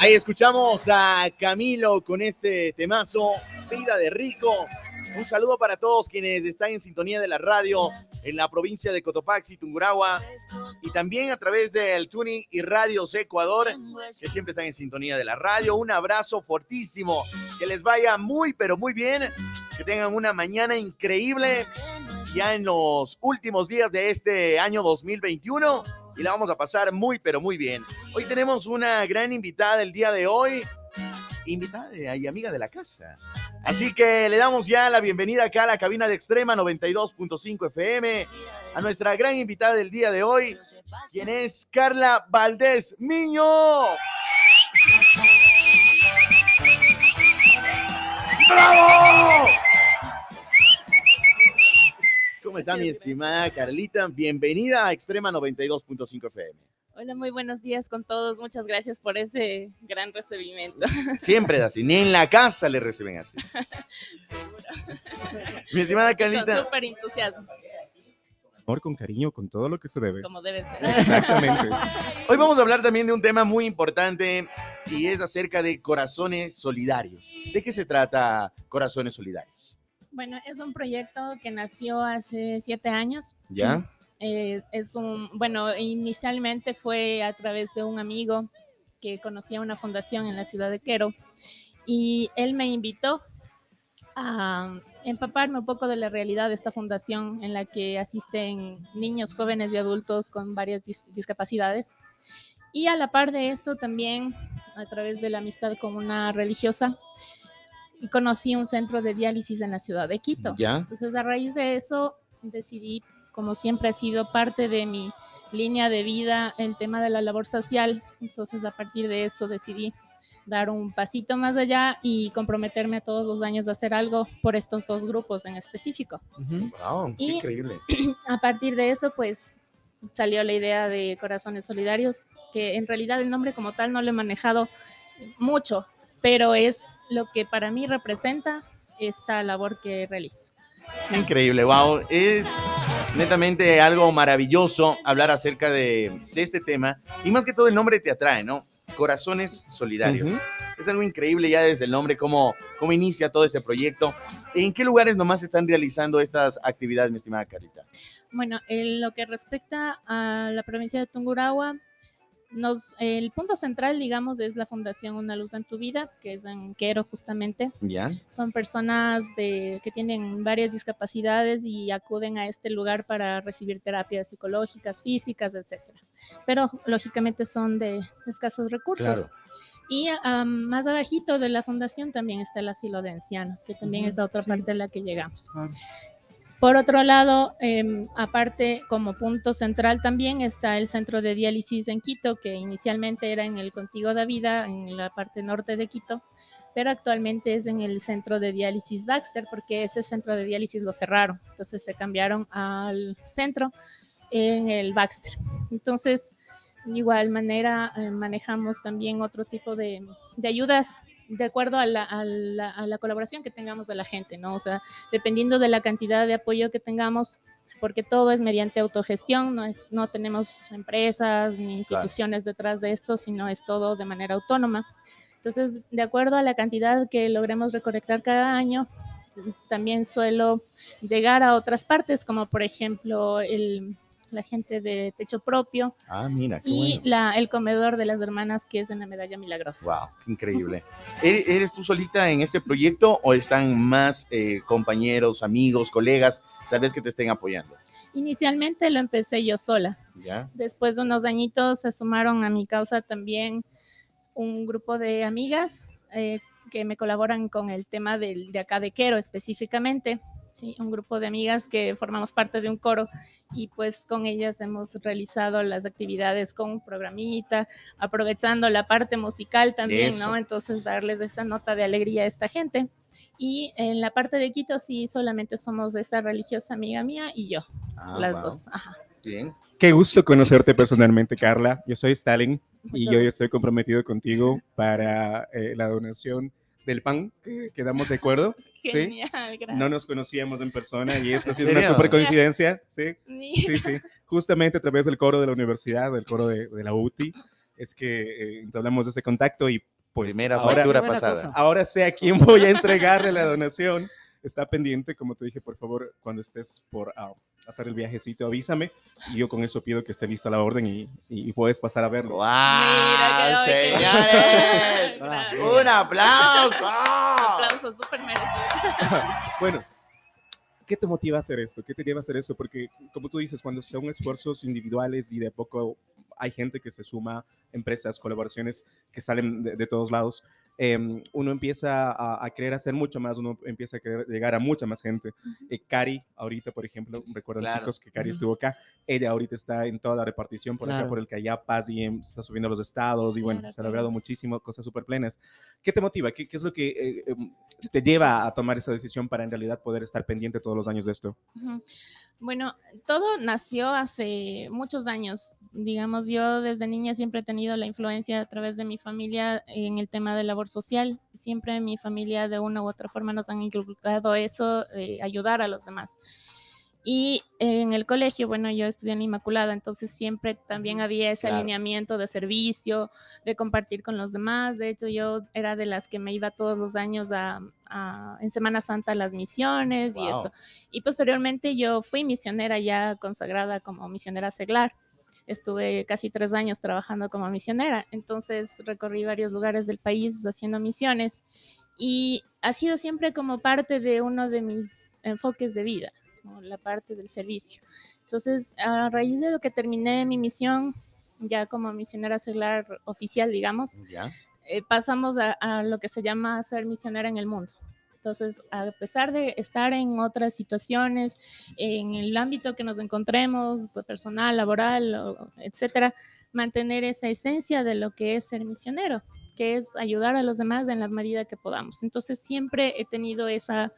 Ahí escuchamos a Camilo con este temazo, Vida de Rico. Un saludo para todos quienes están en sintonía de la radio en la provincia de Cotopaxi, Tungurahua, y también a través del Tuning y Radios Ecuador, que siempre están en sintonía de la radio. Un abrazo fortísimo, que les vaya muy, pero muy bien, que tengan una mañana increíble ya en los últimos días de este año 2021 y la vamos a pasar muy, pero muy bien. Hoy tenemos una gran invitada el día de hoy, invitada y amiga de la casa. Así que le damos ya la bienvenida acá a la cabina de Extrema 92.5 FM a nuestra gran invitada del día de hoy, quien es Carla Valdés Miño. Está mi estimada Carlita? Bienvenida a Extrema 92.5 FM. Hola, muy buenos días con todos. Muchas gracias por ese gran recibimiento. Siempre es así, ni en la casa le reciben así. Mi estimada Carlita. Con súper entusiasmo. Amor, con cariño, con todo lo que se debe. Como debe ser. Exactamente. Hoy vamos a hablar también de un tema muy importante y es acerca de corazones solidarios. ¿De qué se trata Corazones Solidarios? Bueno, es un proyecto que nació hace siete años. ¿Ya? Eh, es un, bueno, inicialmente fue a través de un amigo que conocía una fundación en la ciudad de Quero y él me invitó a empaparme un poco de la realidad de esta fundación en la que asisten niños, jóvenes y adultos con varias discapacidades. Y a la par de esto también, a través de la amistad con una religiosa, conocí un centro de diálisis en la ciudad de Quito. Entonces, a raíz de eso, decidí como siempre ha sido parte de mi línea de vida el tema de la labor social. Entonces, a partir de eso decidí dar un pasito más allá y comprometerme a todos los años a hacer algo por estos dos grupos en específico. Wow, y increíble. A partir de eso, pues salió la idea de Corazones Solidarios, que en realidad el nombre como tal no lo he manejado mucho, pero es lo que para mí representa esta labor que realizo. Increíble, wow. Es netamente algo maravilloso hablar acerca de, este tema. Y más que todo el nombre te atrae, ¿no? Corazones Solidarios. Es algo increíble ya desde el nombre, cómo, cómo inicia todo este proyecto. ¿En qué lugares nomás están realizando estas actividades, mi estimada Carita? Bueno, en lo que respecta a la provincia de Tungurahua, nos, el punto central, digamos, es la Fundación Una Luz en tu Vida, que es en Quero justamente. Ya. Son personas de, que tienen varias discapacidades y acuden a este lugar para recibir terapias psicológicas, físicas, etc. Pero lógicamente son de escasos recursos. Y más abajito de la fundación también está el asilo de ancianos, que también es otra parte a la que llegamos. Por otro lado, em, aparte como punto central también está el centro de diálisis en Quito, que inicialmente era en el Contigo de Vida, en la parte norte de Quito, pero actualmente es en el centro de diálisis Baxter, porque ese centro de diálisis lo cerraron, entonces se cambiaron al centro en el Baxter. Entonces, de igual manera, eh, manejamos también otro tipo de ayudas de acuerdo a la, a, la, a la, colaboración que tengamos de la gente, ¿no? O sea, dependiendo de la cantidad de apoyo que tengamos, porque todo es mediante autogestión, no, es, no tenemos empresas ni instituciones claro. detrás de esto, sino es todo de manera autónoma. Entonces, de acuerdo a la cantidad que logremos recolectar cada año, también suelo llegar a otras partes, como por ejemplo el la gente de Techo Propio. Ah, mira, qué y bueno. la, el comedor de las hermanas, que es en la Medalla Milagrosa. Wow, qué increíble. ¿Eres, ¿Eres tú solita en este proyecto o están más eh, compañeros, amigos, colegas, tal vez que te estén apoyando? Inicialmente lo empecé yo sola. ¿Ya? Después de unos añitos se sumaron a mi causa también un grupo de amigas eh, que me colaboran con el tema del, de acá de Quero específicamente. Sí, un grupo de amigas que formamos parte de un coro y pues con ellas hemos realizado las actividades con un programita, aprovechando la parte musical también, Eso. ¿no? Entonces darles esa nota de alegría a esta gente. Y en la parte de Quito sí solamente somos esta religiosa amiga mía y yo, Ah, las wow. dos. Ajá. Bien. Qué gusto conocerte personalmente, Carla. Yo soy Stalin y Mucho yo gusto. estoy comprometido contigo para eh, la donación del pan, que quedamos de acuerdo. Genial, gracias. No nos conocíamos en persona y esto sí es ¿En una super coincidencia. Sí, Mira. sí, sí. Justamente a través del coro de la universidad, del coro de, de la UTI, es que eh, entablamos este contacto y pues Primera ahora, factura pasada. cosa. ahora sé a quién voy a entregarle la donación. Está pendiente, como te dije, por favor, cuando estés por ah, hacer el viajecito, avísame. Y yo con eso pido que esté lista la orden y, y puedes pasar a verlo. ¡Wow! Mira, ¡Señores! ¡Un aplauso! Aplausos súper merecidos. Bueno, ¿qué te motiva a hacer esto? ¿Qué te lleva a hacer esto? Porque, como tú dices, cuando son esfuerzos individuales y de poco hay gente que se suma, empresas, colaboraciones que salen de, de todos lados, em, uno empieza a, a querer hacer mucho más, uno empieza a querer llegar a mucha más gente. Eh, Cari, ahorita, por ejemplo, recuerdan Claro. chicos que Cari estuvo acá, ella ahorita está en toda la repartición por acá, Claro. por el Callao, Paz y em, está subiendo a los estados y bueno, Claro, se ha claro. logrado muchísimo, cosas súper plenas. ¿Qué te motiva? ¿Qué, qué es lo que eh, em, te lleva a tomar esa decisión para en realidad poder estar pendiente todos los años de esto? Bueno, todo nació hace muchos años. Digamos, yo desde niña siempre he tenido la influencia a través de mi familia en el tema de labor social. Siempre en mi familia de una u otra forma nos han inculcado eso, eh, ayudar a los demás. Y en el colegio, bueno, yo estudié en Inmaculada, entonces siempre también había ese Claro. alineamiento de servicio, de compartir con los demás. De hecho, yo era de las que me iba todos los años a, a- en Semana Santa a las misiones y esto. Y posteriormente yo fui misionera ya consagrada como misionera seglar. Estuve casi tres años trabajando como misionera, entonces recorrí varios lugares del país haciendo misiones y ha sido siempre como parte de uno de mis enfoques de vida, ¿no? la parte del servicio. Entonces, a raíz de lo que terminé mi misión, ya como misionera seglar oficial, digamos, ¿Ya? eh, pasamos a, a lo que se llama ser misionera en el mundo. Entonces, a pesar de estar en otras situaciones, en el ámbito que nos encontremos, personal, laboral, etcétera, mantener esa esencia de lo que es ser misionero, que es ayudar a los demás en la medida que podamos. Entonces, siempre he tenido esa,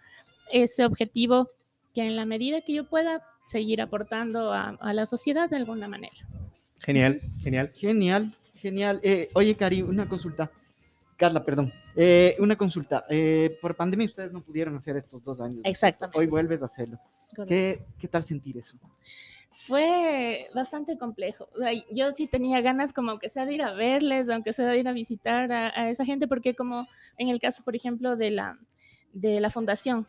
ese objetivo que en la medida que yo pueda seguir aportando a, a la sociedad de alguna manera. Genial, genial. Genial, genial. Eh, oye, Cari, una consulta. Carla, perdón. Eh, una consulta. Eh, por pandemia ustedes no pudieron hacer estos dos años. Exactamente. Hoy vuelves a hacerlo. ¿Qué, qué tal sentir eso? Fue bastante complejo. Yo sí tenía ganas como aunque sea de ir a verles, aunque sea de ir a visitar a, a esa gente, porque como en el caso, por ejemplo, de la, de la fundación,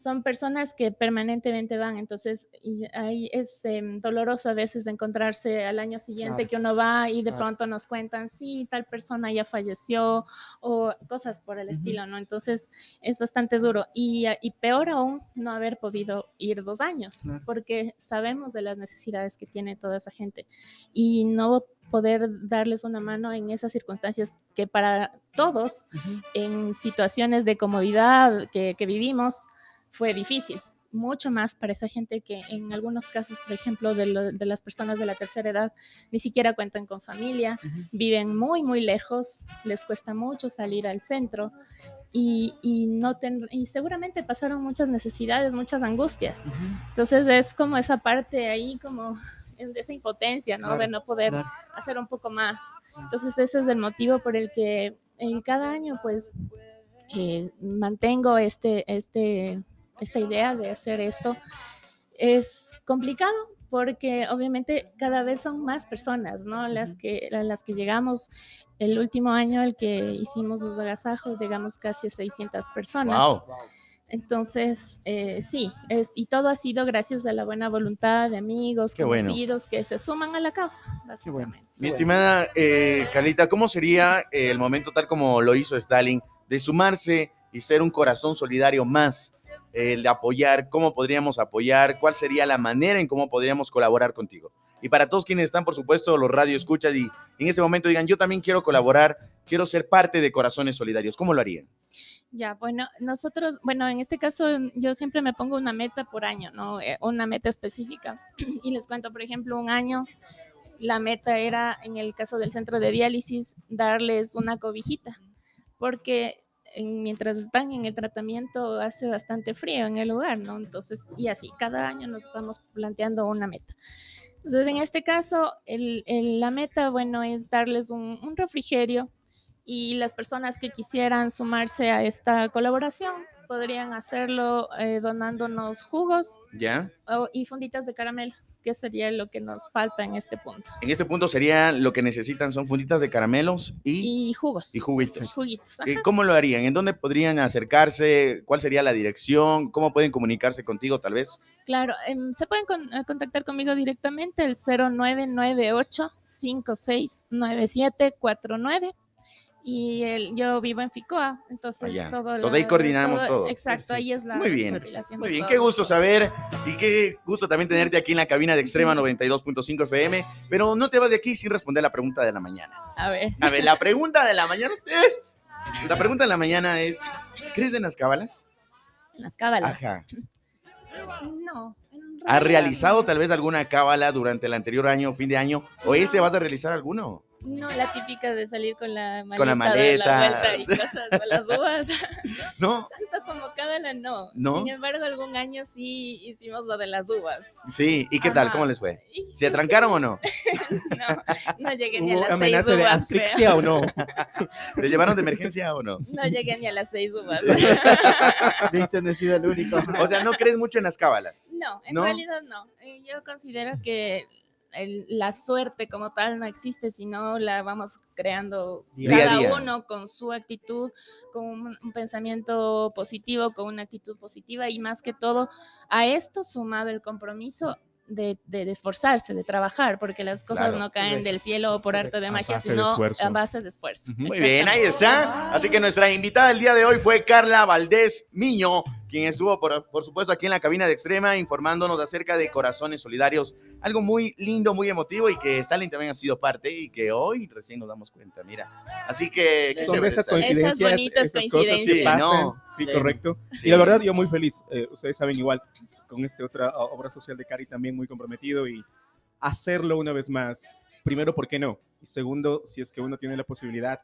son personas que permanentemente van, entonces y ahí es em, doloroso a veces encontrarse al año siguiente Claro. que uno va y de Claro. pronto nos cuentan, sí, tal persona ya falleció o cosas por el Ujú. estilo, ¿no? Entonces es bastante duro y, ah, y peor aún no haber podido ir dos años, Claro. porque sabemos de las necesidades que tiene toda esa gente y no poder darles una mano en esas circunstancias que para todos Ujú. en situaciones de comodidad que, que vivimos fue difícil. Mucho más para esa gente que en algunos casos, por ejemplo, de, lo- de las personas de la tercera edad, ni siquiera cuentan con familia, viven muy, muy lejos, les cuesta mucho salir al centro y, y no ten- y seguramente pasaron muchas necesidades, muchas angustias. Ujú. Entonces es como esa parte ahí, como de esa impotencia, ¿no? Claro, de no poder claro. hacer un poco más. Entonces ese es el motivo por el que en cada año pues eh, mantengo este, este, esta idea de hacer esto. Es complicado porque obviamente cada vez son más personas, ¿no? Las que, a las que llegamos. El último año, el que hicimos los agasajos, llegamos casi a 600 personas. Wow. Entonces, eh, sí, es- y todo ha sido gracias a la buena voluntad de amigos, Qué bueno. conocidos que se suman a la causa, bueno. básicamente. Mi estimada eh, Carlita, ¿cómo sería el momento tal como lo hizo Stalin de sumarse y ser un corazón solidario más? El de apoyar, ¿cómo podríamos apoyar? ¿Cuál sería la manera en cómo podríamos colaborar contigo? Y para todos quienes están, por supuesto, los radio escuchas y en ese momento digan, yo también quiero colaborar, quiero ser parte de Corazones Solidarios, ¿cómo lo harían? Ya, bueno, nosotros, bueno, en este caso yo siempre me pongo una meta por año, ¿no? Eh, Una meta específica. Y les cuento, por ejemplo, un año, la meta era, en el caso del centro de diálisis, darles una cobijita, porque en- mientras están en el tratamiento hace bastante frío en el lugar, ¿no? Entonces, y así, cada año nos vamos planteando una meta. Entonces, en este caso, el- el- la meta, bueno, es darles un, un refrigerio y las personas que quisieran sumarse a esta colaboración podrían hacerlo eh, donándonos jugos ¿Ya? o- y funditas de caramelo, que sería lo que nos falta en este punto. En este punto sería lo que necesitan son funditas de caramelos y, Y jugos. y juguitos. Juguitos. Eh. ¿Cómo lo harían? ¿En dónde podrían acercarse? ¿Cuál sería la dirección? ¿Cómo pueden comunicarse contigo tal vez? Claro, em, se pueden con- eh, contactar conmigo directamente el 0998 569749 y el, yo vivo en Ficoa, entonces Allá. todo Entonces ahí coordinamos todo. Exacto, ahí es la Muy bien, Muy bien, qué gusto saber y qué gusto también tenerte aquí en la cabina de Extrema 92.5 FM, pero no te vas de aquí sin responder la pregunta de la mañana. A ver, A ver, la pregunta de la mañana es... La pregunta de la mañana es, ¿crees en las cábalas? en las cábalas. Ajá. No. ¿Has realizado tal vez alguna cábala durante el anterior año, fin de año? ¿O este vas a realizar alguno? No, la típica de salir con la maleta, Con la maleta. vuelta y cosas, o las uvas. ¿No? Tanto como cábala, no. ¿No? Sin embargo, algún año sí hicimos lo de las uvas. Sí, ¿y qué tal? ¿Cómo les fue? ¿Se atrancaron o no? no, no llegué ni a ¿Hubo las seis amenaza de uvas, creo. asfixia o no? ¿Le llevaron de emergencia o no? No llegué ni a las seis uvas. Viste, no he sido el único. O sea, ¿no crees mucho en las cábalas? No, en ¿No? realidad no. Eh, Yo considero que el- la suerte como tal no existe, sino la vamos creando Día cada día. uno con su actitud, con un, un pensamiento positivo, con una actitud positiva y más que todo a esto sumado el compromiso. De, de- de esforzarse, de trabajar, porque las cosas Claro. no caen Correcto. del cielo o por arte de A magia, de sino a base de esfuerzo. Muy bien, ahí está. Así que nuestra invitada del día de hoy fue Carla Valdés Miño, quien estuvo, por, por supuesto, aquí en la cabina de Extrema informándonos acerca de Corazones Solidarios. Algo muy lindo, muy emotivo y que Stalin también ha sido parte y que hoy recién nos damos cuenta, mira. Así que... Son chévere, esas coincidencias, bonitas esas cosas que coincidencias. pasan. Sí, ¿no? Sí, Sí. correcto. Sí. Y la verdad, yo muy feliz. eh, ustedes saben igual, con esta otra obra social de Cari también muy comprometido y hacerlo una vez más. Primero, ¿por qué no? Y segundo, si es que uno tiene la posibilidad,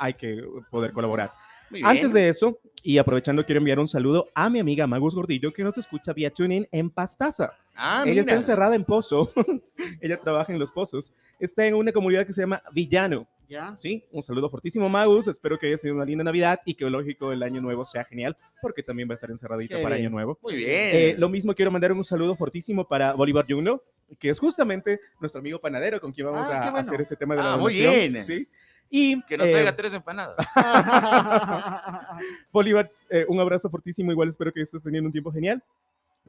hay que poder colaborar. Muy. Antes de eso, y aprovechando, quiero enviar un saludo a mi amiga Magus Gordillo, que nos escucha vía TuneIn en Pastaza. Ah, Ella está mira. encerrada en Pozo. Ella trabaja en los pozos. Está en una comunidad que se llama Villano. ¿Ya? Sí, un saludo fortísimo, Magus. Espero que haya sido una linda Navidad y que, lógico, el año nuevo sea genial, porque también va a estar encerradita Qué para bien. Año Nuevo. Muy bien. Eh, lo mismo quiero mandar un saludo fortísimo para Bolívar Juno, que es justamente nuestro amigo panadero con quien vamos Ah, a bueno. hacer este tema de la Ah, muy donación. bien. ¿sí? Y que nos eh, traiga tres empanadas. Bolívar, eh, un abrazo fortísimo. Igual espero que estés teniendo un tiempo genial.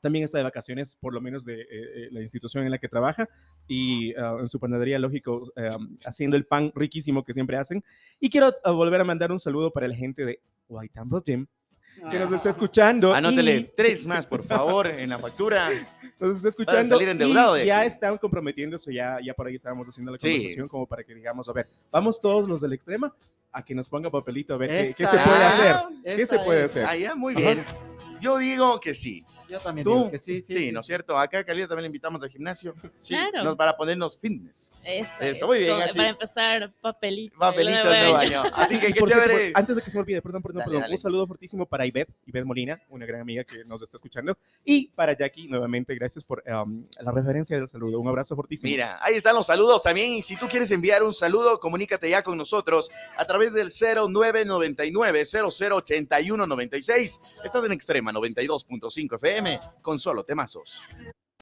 También está de vacaciones, por lo menos de eh, eh, la institución en la que trabaja y ah, en su panadería, lógico, eh, haciendo el pan riquísimo que siempre hacen. Y quiero ah, volver a mandar un saludo para la gente de White Ambos Gym que nos está escuchando. Anótele y tres más, por favor, en la factura. Nos está escuchando. salir endeudado y ya están comprometiéndose, ya, ya por ahí estábamos haciendo la Sí. conversación como para que digamos, a ver, vamos todos los del extrema a que nos ponga papelito a ver qué, qué se puede hacer. ¿Qué se puede es. hacer? Ya, muy Ajá. bien. Yo digo que sí. Yo también ¿Tú? digo que sí, sí. Sí, ¿no es cierto? Acá a Calida también le invitamos al gimnasio. Sí, Claro. nos- para ponernos fitness. Eso, Eso, es, muy bien, así. Para empezar, papelito. Papelito el el nuevo año. año. Así que qué Por cierto, chévere. por- antes de que se me olvide, perdón, perdón, Dale, perdón. dale. Un saludo fortísimo para Ivette, Ivette Molina, una gran amiga que nos está escuchando. Y para Jackie, nuevamente, gracias por um, la referencia del saludo. Un abrazo fortísimo. Mira, ahí están los saludos también. Y si tú quieres enviar un saludo, comunícate ya con nosotros a través del 0999 008196. Estás en Extrema 92.5 FM con solo temazos.